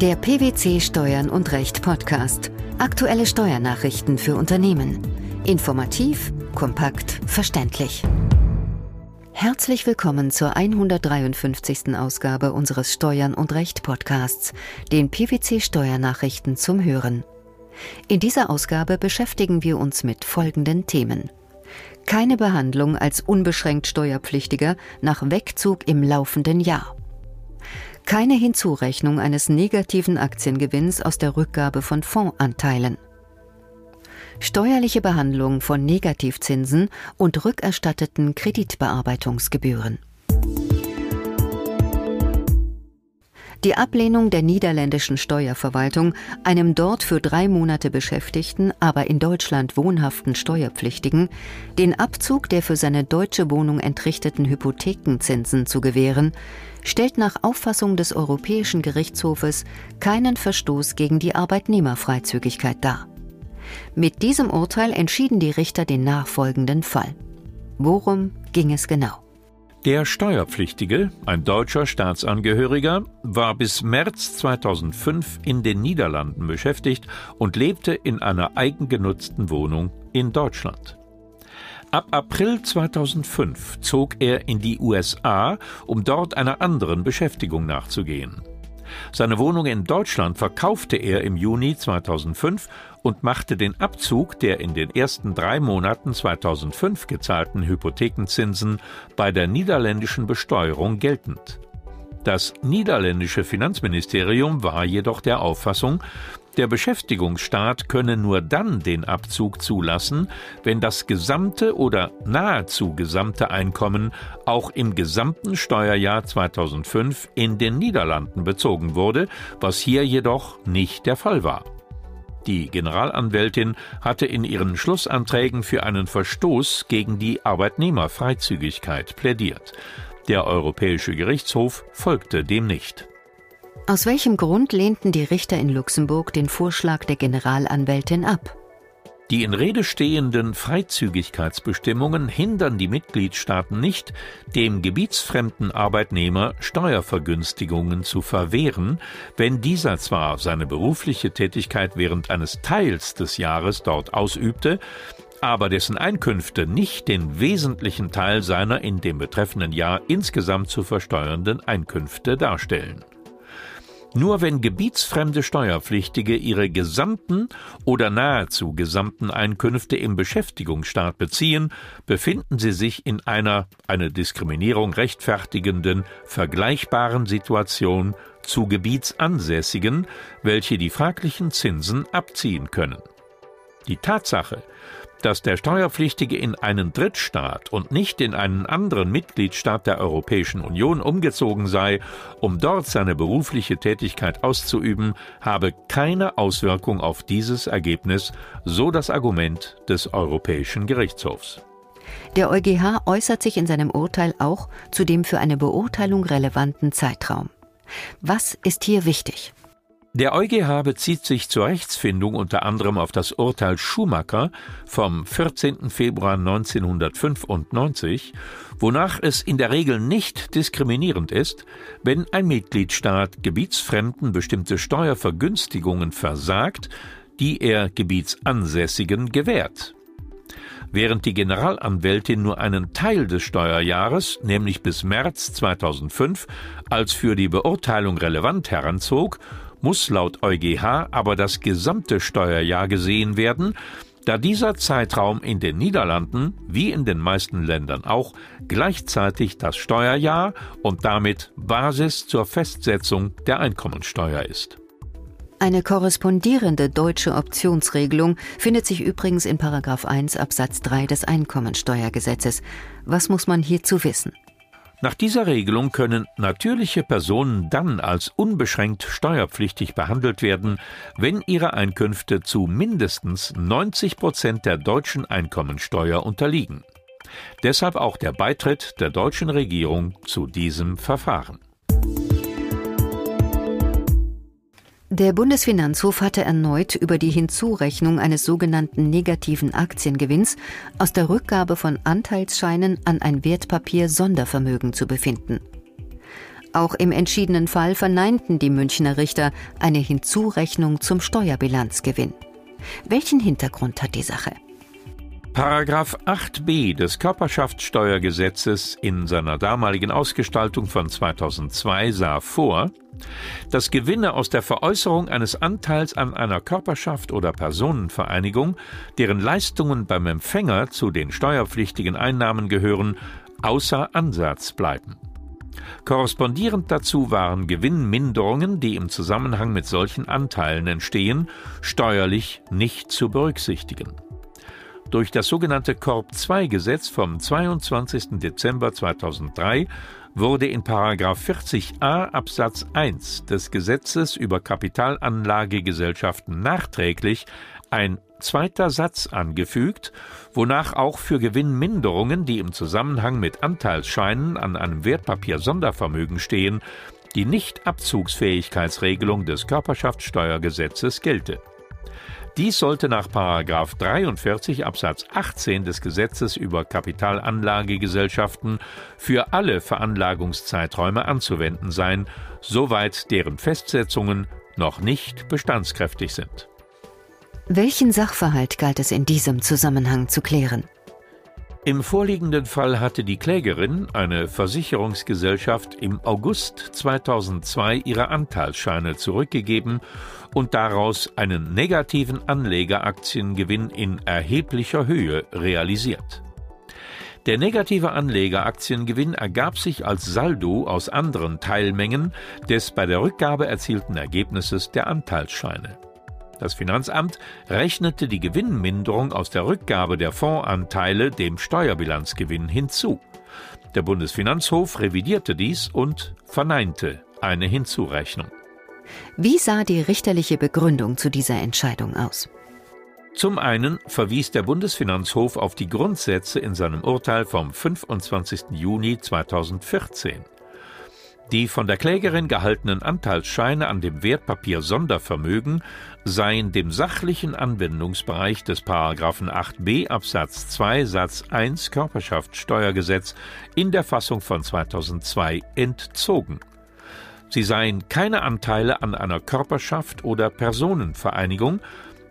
Der PwC Steuern und Recht Podcast. Aktuelle Steuernachrichten für Unternehmen. Informativ, kompakt, verständlich. Herzlich willkommen zur 153. Ausgabe unseres Steuern und Recht Podcasts, den PwC Steuernachrichten zum Hören. In dieser Ausgabe beschäftigen wir uns mit folgenden Themen. Keine Behandlung als unbeschränkt Steuerpflichtiger nach Wegzug im laufenden Jahr keine Hinzurechnung eines negativen Aktiengewinns aus der Rückgabe von Fondsanteilen. Steuerliche Behandlung von Negativzinsen und rückerstatteten Kreditbearbeitungsgebühren. Die Ablehnung der niederländischen Steuerverwaltung, einem dort für drei Monate beschäftigten, aber in Deutschland wohnhaften Steuerpflichtigen, den Abzug der für seine deutsche Wohnung entrichteten Hypothekenzinsen zu gewähren, stellt nach Auffassung des Europäischen Gerichtshofes keinen Verstoß gegen die Arbeitnehmerfreizügigkeit dar. Mit diesem Urteil entschieden die Richter den nachfolgenden Fall. Worum ging es genau? Der Steuerpflichtige, ein deutscher Staatsangehöriger, war bis März 2005 in den Niederlanden beschäftigt und lebte in einer eigengenutzten Wohnung in Deutschland. Ab April 2005 zog er in die USA, um dort einer anderen Beschäftigung nachzugehen. Seine Wohnung in Deutschland verkaufte er im Juni 2005 und machte den Abzug der in den ersten drei Monaten 2005 gezahlten Hypothekenzinsen bei der niederländischen Besteuerung geltend. Das niederländische Finanzministerium war jedoch der Auffassung, der Beschäftigungsstaat könne nur dann den Abzug zulassen, wenn das gesamte oder nahezu gesamte Einkommen auch im gesamten Steuerjahr 2005 in den Niederlanden bezogen wurde, was hier jedoch nicht der Fall war. Die Generalanwältin hatte in ihren Schlussanträgen für einen Verstoß gegen die Arbeitnehmerfreizügigkeit plädiert. Der Europäische Gerichtshof folgte dem nicht. Aus welchem Grund lehnten die Richter in Luxemburg den Vorschlag der Generalanwältin ab? Die in Rede stehenden Freizügigkeitsbestimmungen hindern die Mitgliedstaaten nicht, dem gebietsfremden Arbeitnehmer Steuervergünstigungen zu verwehren, wenn dieser zwar seine berufliche Tätigkeit während eines Teils des Jahres dort ausübte, aber dessen Einkünfte nicht den wesentlichen Teil seiner in dem betreffenden Jahr insgesamt zu versteuernden Einkünfte darstellen. Nur wenn gebietsfremde Steuerpflichtige ihre gesamten oder nahezu gesamten Einkünfte im Beschäftigungsstaat beziehen, befinden sie sich in einer eine Diskriminierung rechtfertigenden, vergleichbaren Situation zu Gebietsansässigen, welche die fraglichen Zinsen abziehen können. Die Tatsache, dass der Steuerpflichtige in einen Drittstaat und nicht in einen anderen Mitgliedstaat der Europäischen Union umgezogen sei, um dort seine berufliche Tätigkeit auszuüben, habe keine Auswirkung auf dieses Ergebnis, so das Argument des Europäischen Gerichtshofs. Der EuGH äußert sich in seinem Urteil auch zu dem für eine Beurteilung relevanten Zeitraum. Was ist hier wichtig? Der EuGH bezieht sich zur Rechtsfindung unter anderem auf das Urteil Schumacher vom 14. Februar 1995, wonach es in der Regel nicht diskriminierend ist, wenn ein Mitgliedstaat Gebietsfremden bestimmte Steuervergünstigungen versagt, die er Gebietsansässigen gewährt. Während die Generalanwältin nur einen Teil des Steuerjahres, nämlich bis März 2005, als für die Beurteilung relevant heranzog, muss laut EuGH aber das gesamte Steuerjahr gesehen werden, da dieser Zeitraum in den Niederlanden, wie in den meisten Ländern auch, gleichzeitig das Steuerjahr und damit Basis zur Festsetzung der Einkommensteuer ist. Eine korrespondierende deutsche Optionsregelung findet sich übrigens in 1 Absatz 3 des Einkommensteuergesetzes. Was muss man hierzu wissen? Nach dieser Regelung können natürliche Personen dann als unbeschränkt steuerpflichtig behandelt werden, wenn ihre Einkünfte zu mindestens 90 Prozent der deutschen Einkommensteuer unterliegen. Deshalb auch der Beitritt der deutschen Regierung zu diesem Verfahren. Der Bundesfinanzhof hatte erneut über die Hinzurechnung eines sogenannten negativen Aktiengewinns aus der Rückgabe von Anteilsscheinen an ein Wertpapier Sondervermögen zu befinden. Auch im entschiedenen Fall verneinten die Münchner Richter eine Hinzurechnung zum Steuerbilanzgewinn. Welchen Hintergrund hat die Sache? Paragraph 8b des Körperschaftssteuergesetzes in seiner damaligen Ausgestaltung von 2002 sah vor, dass Gewinne aus der Veräußerung eines Anteils an einer Körperschaft oder Personenvereinigung, deren Leistungen beim Empfänger zu den steuerpflichtigen Einnahmen gehören, außer Ansatz bleiben. Korrespondierend dazu waren Gewinnminderungen, die im Zusammenhang mit solchen Anteilen entstehen, steuerlich nicht zu berücksichtigen. Durch das sogenannte Korb-II-Gesetz vom 22. Dezember 2003 wurde in 40a Absatz 1 des Gesetzes über Kapitalanlagegesellschaften nachträglich ein zweiter Satz angefügt, wonach auch für Gewinnminderungen, die im Zusammenhang mit Anteilsscheinen an einem Wertpapier-Sondervermögen stehen, die Nichtabzugsfähigkeitsregelung des Körperschaftssteuergesetzes gelte. Dies sollte nach 43 Absatz 18 des Gesetzes über Kapitalanlagegesellschaften für alle Veranlagungszeiträume anzuwenden sein, soweit deren Festsetzungen noch nicht bestandskräftig sind. Welchen Sachverhalt galt es in diesem Zusammenhang zu klären? Im vorliegenden Fall hatte die Klägerin, eine Versicherungsgesellschaft, im August 2002 ihre Anteilsscheine zurückgegeben und daraus einen negativen Anlegeraktiengewinn in erheblicher Höhe realisiert. Der negative Anlegeraktiengewinn ergab sich als Saldo aus anderen Teilmengen des bei der Rückgabe erzielten Ergebnisses der Anteilsscheine. Das Finanzamt rechnete die Gewinnminderung aus der Rückgabe der Fondsanteile dem Steuerbilanzgewinn hinzu. Der Bundesfinanzhof revidierte dies und verneinte eine Hinzurechnung. Wie sah die richterliche Begründung zu dieser Entscheidung aus? Zum einen verwies der Bundesfinanzhof auf die Grundsätze in seinem Urteil vom 25. Juni 2014. Die von der Klägerin gehaltenen Anteilsscheine an dem Wertpapier Sondervermögen seien dem sachlichen Anwendungsbereich des Paragraphen 8b Absatz 2 Satz 1 Körperschaftssteuergesetz in der Fassung von 2002 entzogen. Sie seien keine Anteile an einer Körperschaft oder Personenvereinigung,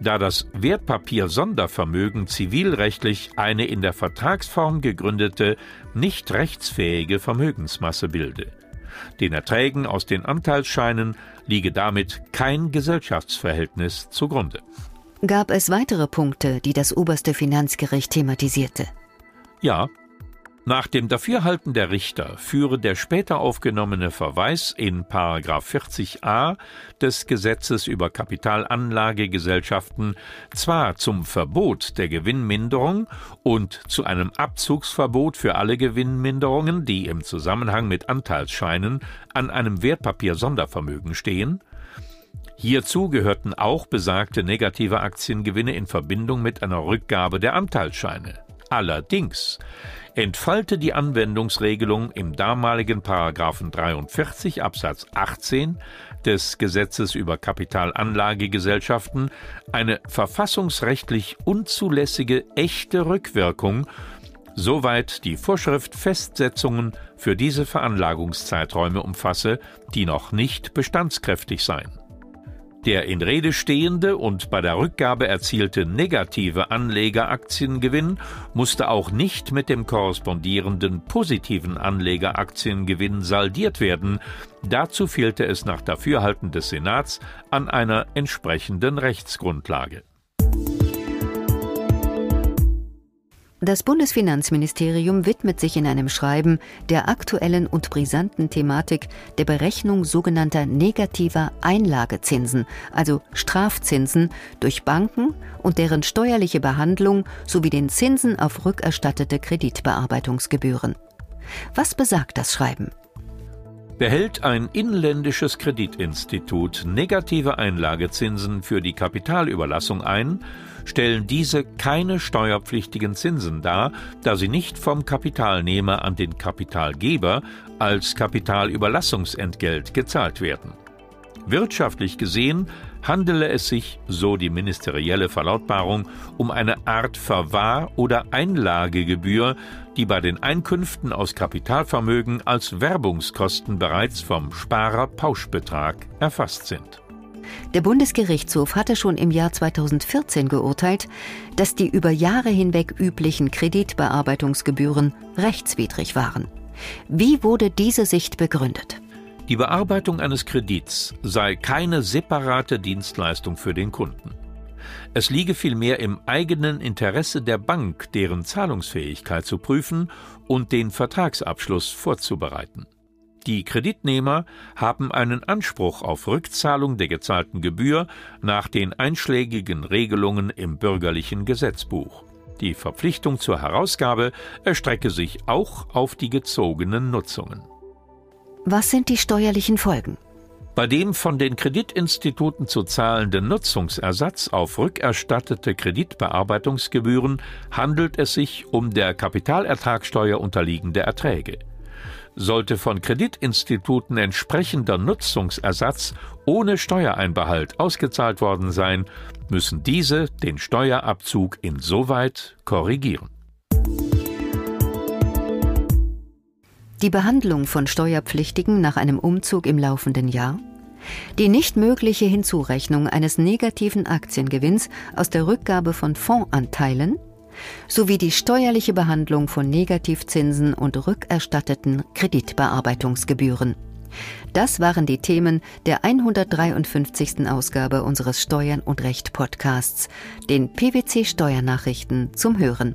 da das Wertpapier Sondervermögen zivilrechtlich eine in der Vertragsform gegründete, nicht rechtsfähige Vermögensmasse bilde. Den Erträgen aus den Anteilsscheinen liege damit kein Gesellschaftsverhältnis zugrunde. Gab es weitere Punkte, die das oberste Finanzgericht thematisierte? Ja, nach dem Dafürhalten der Richter führe der später aufgenommene Verweis in 40a des Gesetzes über Kapitalanlagegesellschaften zwar zum Verbot der Gewinnminderung und zu einem Abzugsverbot für alle Gewinnminderungen, die im Zusammenhang mit Anteilsscheinen an einem Wertpapier-Sondervermögen stehen, Hierzu gehörten auch besagte negative Aktiengewinne in Verbindung mit einer Rückgabe der Anteilsscheine. Allerdings entfalte die Anwendungsregelung im damaligen Paragraphen 43 Absatz 18 des Gesetzes über Kapitalanlagegesellschaften eine verfassungsrechtlich unzulässige echte Rückwirkung, soweit die Vorschrift Festsetzungen für diese Veranlagungszeiträume umfasse, die noch nicht bestandskräftig seien. Der in Rede stehende und bei der Rückgabe erzielte negative Anlegeraktiengewinn musste auch nicht mit dem korrespondierenden positiven Anlegeraktiengewinn saldiert werden. Dazu fehlte es nach Dafürhalten des Senats an einer entsprechenden Rechtsgrundlage. Das Bundesfinanzministerium widmet sich in einem Schreiben der aktuellen und brisanten Thematik der Berechnung sogenannter negativer Einlagezinsen, also Strafzinsen, durch Banken und deren steuerliche Behandlung sowie den Zinsen auf rückerstattete Kreditbearbeitungsgebühren. Was besagt das Schreiben? Behält ein inländisches Kreditinstitut negative Einlagezinsen für die Kapitalüberlassung ein, stellen diese keine steuerpflichtigen Zinsen dar, da sie nicht vom Kapitalnehmer an den Kapitalgeber als Kapitalüberlassungsentgelt gezahlt werden. Wirtschaftlich gesehen handele es sich, so die ministerielle Verlautbarung, um eine Art Verwahr- oder Einlagegebühr, die bei den Einkünften aus Kapitalvermögen als Werbungskosten bereits vom Sparer-Pauschbetrag erfasst sind. Der Bundesgerichtshof hatte schon im Jahr 2014 geurteilt, dass die über Jahre hinweg üblichen Kreditbearbeitungsgebühren rechtswidrig waren. Wie wurde diese Sicht begründet? Die Bearbeitung eines Kredits sei keine separate Dienstleistung für den Kunden. Es liege vielmehr im eigenen Interesse der Bank, deren Zahlungsfähigkeit zu prüfen und den Vertragsabschluss vorzubereiten. Die Kreditnehmer haben einen Anspruch auf Rückzahlung der gezahlten Gebühr nach den einschlägigen Regelungen im bürgerlichen Gesetzbuch. Die Verpflichtung zur Herausgabe erstrecke sich auch auf die gezogenen Nutzungen. Was sind die steuerlichen Folgen? Bei dem von den Kreditinstituten zu zahlenden Nutzungsersatz auf rückerstattete Kreditbearbeitungsgebühren handelt es sich um der Kapitalertragssteuer unterliegende Erträge. Sollte von Kreditinstituten entsprechender Nutzungsersatz ohne Steuereinbehalt ausgezahlt worden sein, müssen diese den Steuerabzug insoweit korrigieren. Die Behandlung von Steuerpflichtigen nach einem Umzug im laufenden Jahr, die nicht mögliche Hinzurechnung eines negativen Aktiengewinns aus der Rückgabe von Fondsanteilen sowie die steuerliche Behandlung von Negativzinsen und rückerstatteten Kreditbearbeitungsgebühren. Das waren die Themen der 153. Ausgabe unseres Steuern und Recht Podcasts, den PwC Steuernachrichten zum Hören.